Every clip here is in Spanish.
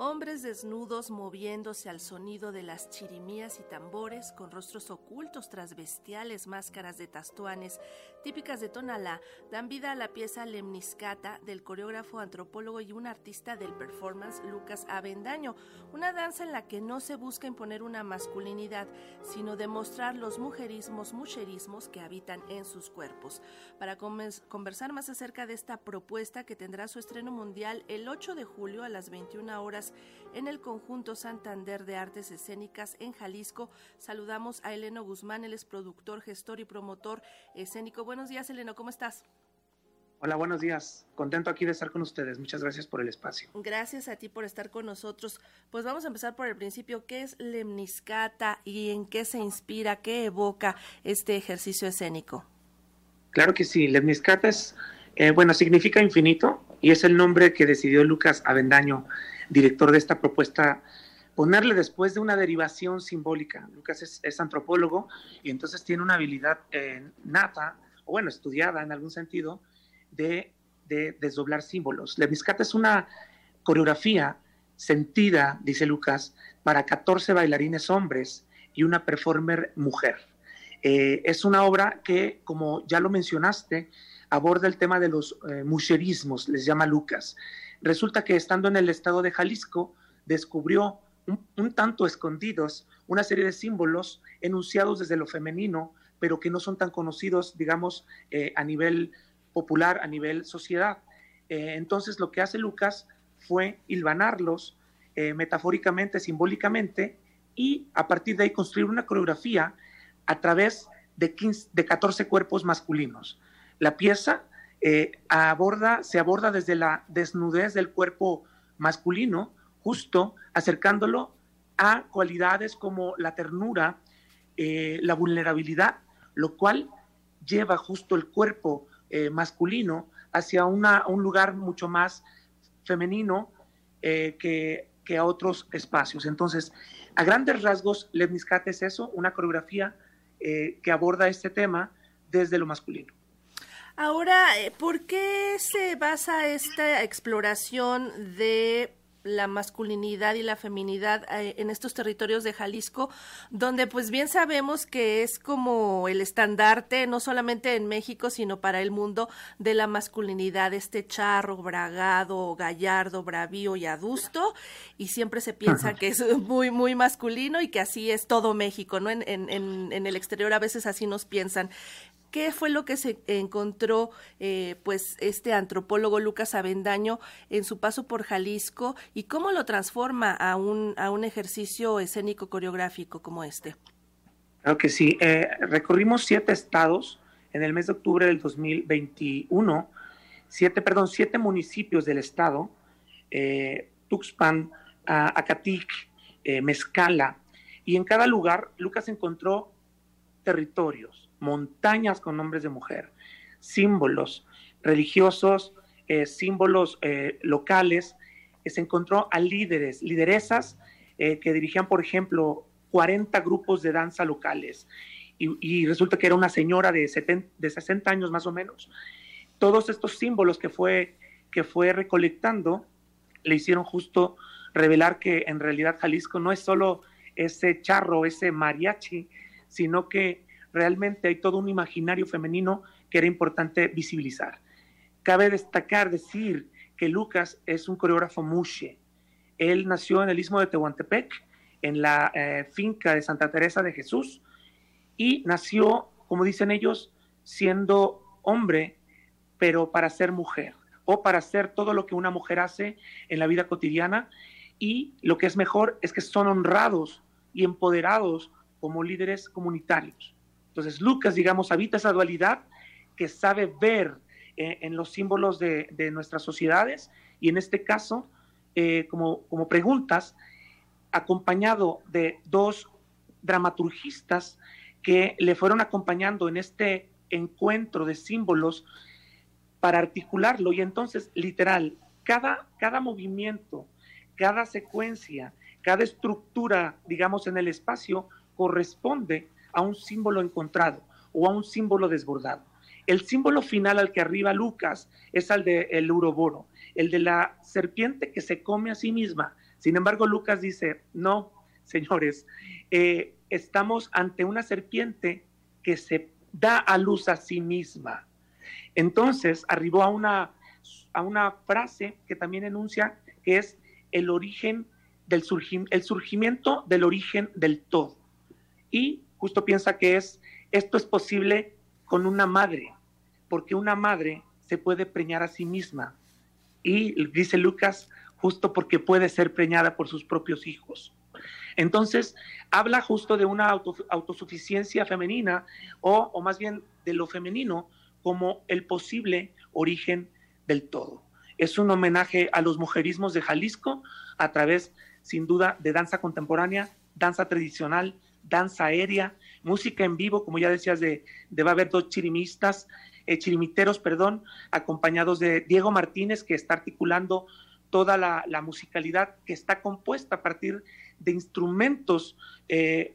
Hombres desnudos moviéndose al sonido de las chirimías y tambores, con rostros ocultos tras bestiales máscaras de tastuanes típicas de Tonalá, dan vida a la pieza Lemniscata del coreógrafo, antropólogo y un artista del performance Lucas Avendaño, una danza en la que no se busca imponer una masculinidad, sino demostrar los mujerismos, mucherismos que habitan en sus cuerpos. Para conversar más acerca de esta propuesta que tendrá su estreno mundial el 8 de julio a las 21 horas, en el conjunto Santander de Artes Escénicas en Jalisco. Saludamos a Eleno Guzmán, él es productor, gestor y promotor escénico. Buenos días, Eleno, ¿cómo estás? Hola, buenos días. Contento aquí de estar con ustedes. Muchas gracias por el espacio. Gracias a ti por estar con nosotros. Pues vamos a empezar por el principio. ¿Qué es Lemniscata y en qué se inspira, qué evoca este ejercicio escénico? Claro que sí. Lemniscata es, eh, bueno, significa infinito y es el nombre que decidió Lucas Avendaño director de esta propuesta, ponerle después de una derivación simbólica. Lucas es, antropólogo y entonces tiene una habilidad eh, nata, o bueno, estudiada en algún sentido, de, desdoblar símbolos. Leviscata es una coreografía sentida, dice Lucas, para 14 bailarines hombres y una performer mujer. Eh, es una obra que, como ya lo mencionaste, aborda el tema de los eh, les llama Lucas. Resulta que estando en el estado de Jalisco, descubrió un, tanto escondidos una serie de símbolos enunciados desde lo femenino, pero que no son tan conocidos, digamos, eh, a nivel popular, a nivel sociedad. Eh, entonces lo que hace Lucas fue hilvanarlos eh, metafóricamente, simbólicamente, y a partir de ahí construir una coreografía a través de, de 14 cuerpos masculinos. La pieza eh, aborda, se aborda desde la desnudez del cuerpo masculino, justo acercándolo a cualidades como la ternura, eh, la vulnerabilidad, lo cual lleva justo el cuerpo eh, masculino hacia una, un lugar mucho más femenino que, a otros espacios. Entonces, a grandes rasgos, Lemniscate es eso, una coreografía que aborda este tema desde lo masculino. Ahora, eh, ¿por qué se basa esta exploración de la masculinidad y la feminidad eh, en estos territorios de Jalisco, donde pues bien sabemos que es como el estandarte, no solamente en México, sino para el mundo, de la masculinidad, este charro, bragado, gallardo, bravío y adusto, y siempre se piensa que es muy, muy masculino y que así es todo México, ¿no? En, en, en el exterior a veces así nos piensan. ¿Qué fue lo que se encontró eh, pues este antropólogo Lucas Avendaño en su paso por Jalisco y cómo lo transforma a un, a un ejercicio escénico coreográfico como este? Claro que sí. Eh, recorrimos siete estados en el mes de octubre del 2021, siete, perdón, siete municipios del estado, eh, Tuxpan, Acatic, Mezcala, y en cada lugar Lucas encontró territorios montañas con nombres de mujer, símbolos religiosos, eh, símbolos eh, locales. se encontró a líderes, lideresas eh, que dirigían, por ejemplo, 40 grupos de danza locales. Y, resulta que era una señora de, de 60 años más o menos. Todos estos símbolos que fue, que fue recolectando le hicieron justo revelar que en realidad Jalisco no es solo ese charro, ese mariachi, sino que realmente hay todo un imaginario femenino que era importante visibilizar. Cabe destacar, decir que Lucas es un coreógrafo mushe. Él nació en el istmo de Tehuantepec, en la eh, finca de Santa Teresa de Jesús, y nació, como dicen ellos, siendo hombre, pero para ser mujer, o para hacer todo lo que una mujer hace en la vida cotidiana, y lo que es mejor es que son honrados y empoderados como líderes comunitarios. Entonces, Lucas, digamos, habita esa dualidad que sabe ver eh, en los símbolos de, nuestras sociedades y en este caso, eh, como, como preguntas, acompañado de dos dramaturgistas que le fueron acompañando en este encuentro de símbolos para articularlo. Y entonces literal cada, cada movimiento, cada secuencia, cada estructura, digamos, en el espacio corresponde a un símbolo encontrado o a un símbolo desbordado. El símbolo final al que arriba Lucas es el del el uroboro, el de la serpiente que se come a sí misma, Sin embargo, Lucas dice, no, señores, eh, estamos ante una serpiente que se da a luz a sí misma. Entonces, arribó a una, a una frase que también enuncia que es el origen del el surgimiento del origen del todo. Y justo piensa que es esto es posible con una madre, porque una madre se puede preñar a sí misma. Y dice Lucas, justo porque puede ser preñada por sus propios hijos. Entonces, habla justo de una autosuficiencia femenina o, o más bien de lo femenino como el posible origen del todo. Es un homenaje a los mujerismos de Jalisco a través, sin duda, de danza contemporánea, danza tradicional, danza aérea, música en vivo, como ya decías, de, va a haber dos chirimistas, eh, chirimiteros, perdón, acompañados de Diego Martínez, que está articulando toda la, musicalidad que está compuesta a partir de instrumentos eh,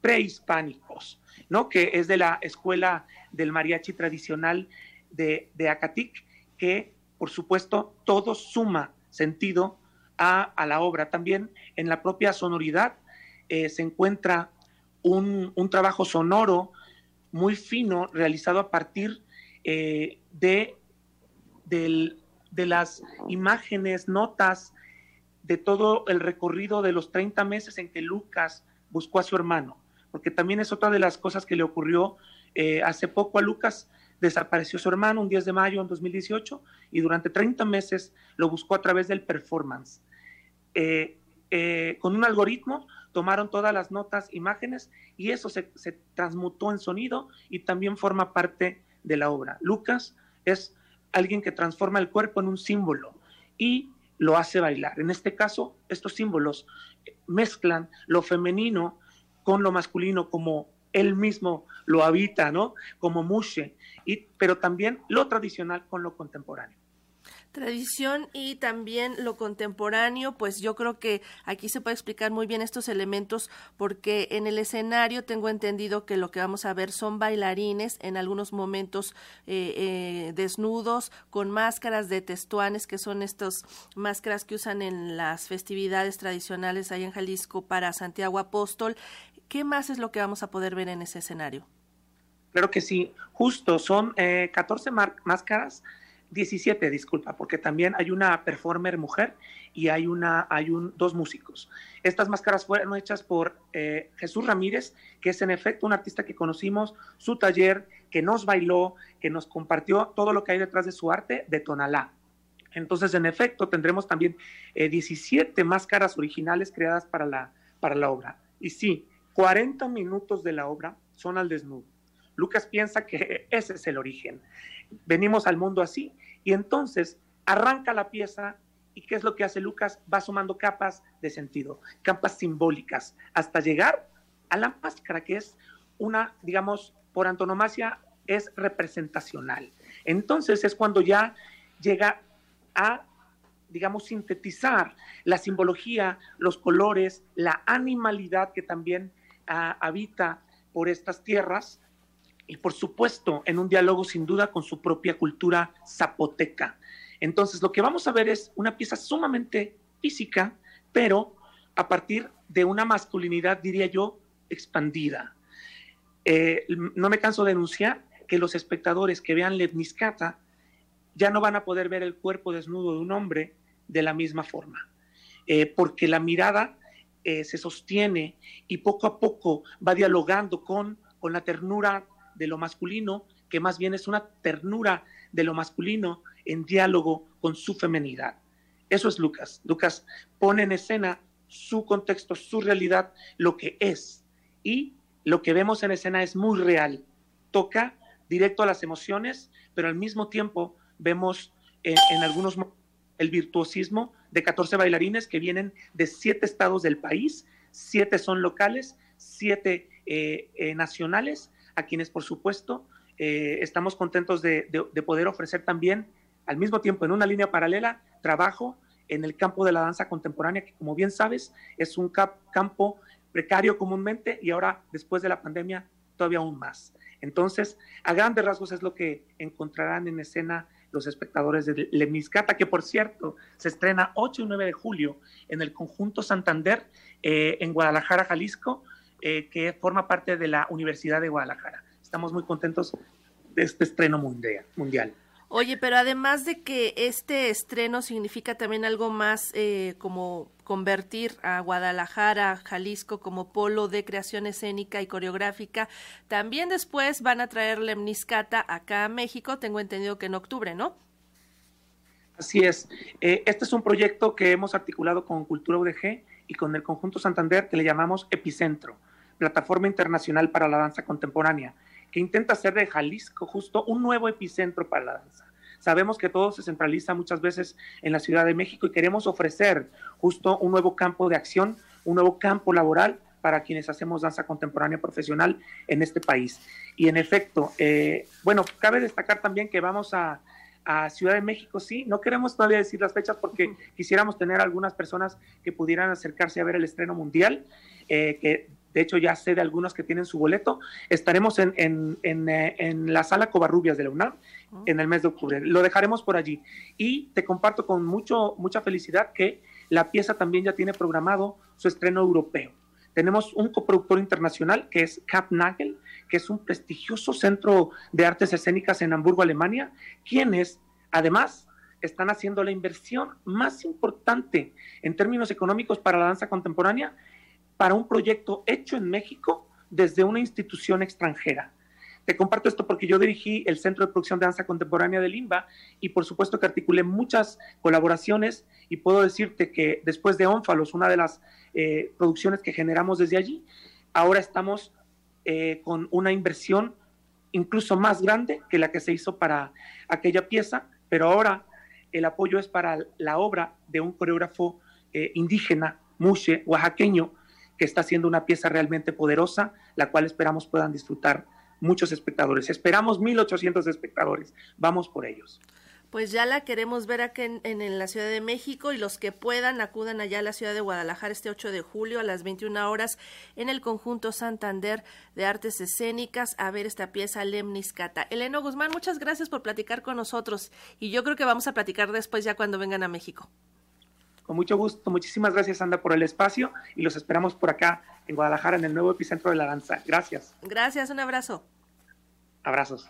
prehispánicos, ¿no? Que es de la escuela del mariachi tradicional de, de Acatic, que por supuesto todo suma sentido a, la obra. También en la propia sonoridad eh, se encuentra un, trabajo sonoro muy fino realizado a partir eh, de, de las imágenes, notas, de todo el recorrido de los 30 meses en que Lucas buscó a su hermano, porque también es otra de las cosas que le ocurrió eh, hace poco a Lucas. Desapareció su hermano un 10 de mayo en 2018 y durante 30 meses lo buscó a través del performance. Eh, con un algoritmo tomaron todas las notas, imágenes, y eso se, transmutó en sonido y también forma parte de la obra. Lucas es alguien que transforma el cuerpo en un símbolo y lo hace bailar. En este caso, estos símbolos mezclan lo femenino con lo masculino como él mismo lo habita, ¿no? Como Mushe, y, pero también lo tradicional con lo contemporáneo. Tradición y también lo contemporáneo, pues yo creo que aquí se puede explicar muy bien estos elementos porque en el escenario tengo entendido que lo que vamos a ver son bailarines en algunos momentos eh, eh, desnudos con máscaras de testuanes que son estas máscaras que usan en las festividades tradicionales ahí en Jalisco para Santiago Apóstol. ¿Qué más es lo que vamos a poder ver en ese escenario? Claro que sí, justo son eh, 14 máscaras 17, disculpa, porque también hay una performer mujer y hay, una, hay un, dos músicos. Estas máscaras fueron hechas por eh, Jesús Ramírez, que es en efecto un artista que conocimos, su taller, que nos bailó, que nos compartió todo lo que hay detrás de su arte de Tonalá. Entonces, en efecto, tendremos también 17 eh, máscaras originales creadas para la, para la obra. Y sí, 40 minutos de la obra son al desnudo. Lucas piensa que ese es el origen venimos al mundo así. Y entonces arranca la pieza y ¿qué es lo que hace Lucas? Va sumando capas de sentido, capas simbólicas, hasta llegar a la máscara, que es una, digamos, por antonomasia, es representacional. Entonces es cuando ya llega a, digamos, sintetizar la simbología, los colores, la animalidad que también ah, habita por estas tierras y por supuesto en un diálogo sin duda con su propia cultura zapoteca. Entonces lo que vamos a ver es una pieza sumamente física, pero a partir de una masculinidad, diría yo, expandida. Eh, no me canso de denunciar que los espectadores que vean Levniscata ya no van a poder ver el cuerpo desnudo de un hombre de la misma forma, eh, porque la mirada eh, se sostiene y poco a poco va dialogando con, con la ternura de lo masculino, que más bien es una ternura de lo masculino en diálogo con su femenidad. Eso es Lucas. Lucas pone en escena su contexto, su realidad, lo que es. Y lo que vemos en escena es muy real. Toca directo a las emociones, pero al mismo tiempo vemos en, algunos el virtuosismo de 14 bailarines que vienen de siete estados del país, siete son locales, siete eh, eh, nacionales a quienes, por supuesto, eh, estamos contentos de, poder ofrecer también, al mismo tiempo, en una línea paralela, trabajo en el campo de la danza contemporánea, que como bien sabes, es un campo precario comúnmente y ahora, después de la pandemia, todavía aún más. Entonces, a grandes rasgos es lo que encontrarán en escena los espectadores de Lemniscata, que por cierto se estrena 8 y 9 de julio en el conjunto Santander eh, en Guadalajara, Jalisco, eh, que forma parte de la Universidad de Guadalajara. Estamos muy contentos de este estreno mundial. Oye, pero además de que este estreno significa también algo más eh, como convertir a Guadalajara, Jalisco como polo de creación escénica y coreográfica, también después van a traer Lemniscata acá a México, tengo entendido que en octubre, ¿no? Así es. Eh, este es un proyecto que hemos articulado con Cultura UDG y con el Conjunto Santander que le llamamos Epicentro, Plataforma Internacional para la Danza Contemporánea que intenta hacer de Jalisco justo un nuevo epicentro para la danza. Sabemos que todo se centraliza muchas veces en la Ciudad de México y queremos ofrecer justo un nuevo campo de acción, un nuevo campo laboral para quienes hacemos danza contemporánea profesional en este país. Y en efecto, eh, bueno, cabe destacar también que vamos a, Ciudad de México, sí, no queremos todavía decir las fechas porque quisiéramos tener algunas personas que pudieran acercarse a ver el estreno mundial, eh, que de hecho ya sé de algunos que tienen su boleto, estaremos en, en, eh, en, la sala Covarrubias de la UNAM ah. en el mes de octubre. Lo dejaremos por allí. Y te comparto con mucho, mucha felicidad que la pieza también ya tiene programado su estreno europeo. Tenemos un coproductor internacional que es Cap Nagel, que es un prestigioso centro de artes escénicas en Hamburgo, Alemania, quienes además están haciendo la inversión más importante en términos económicos para la danza contemporánea para un proyecto hecho en México desde una institución extranjera. Te comparto esto porque yo dirigí el Centro de Producción de Danza Contemporánea de Limba y por supuesto que articulé muchas colaboraciones y puedo decirte que después de Ónfalos, una de las eh, producciones que generamos desde allí, ahora estamos eh, con una inversión incluso más grande que la que se hizo para aquella pieza, pero ahora el apoyo es para la obra de un coreógrafo eh, indígena, mushe, oaxaqueño, que está haciendo una pieza realmente poderosa, la cual esperamos puedan disfrutar muchos espectadores. Esperamos 1.800 espectadores. Vamos por ellos. Pues ya la queremos ver aquí en, la Ciudad de México y los que puedan acudan allá a la ciudad de Guadalajara este 8 de julio a las 21 horas en el conjunto Santander de Artes Escénicas a ver esta pieza Lemniscata. Eleno Guzmán, muchas gracias por platicar con nosotros y yo creo que vamos a platicar después ya cuando vengan a México. Con mucho gusto. Muchísimas gracias, Anda, por el espacio y los esperamos por acá en Guadalajara, en el nuevo epicentro de la danza. Gracias. Gracias, un abrazo. Abrazos.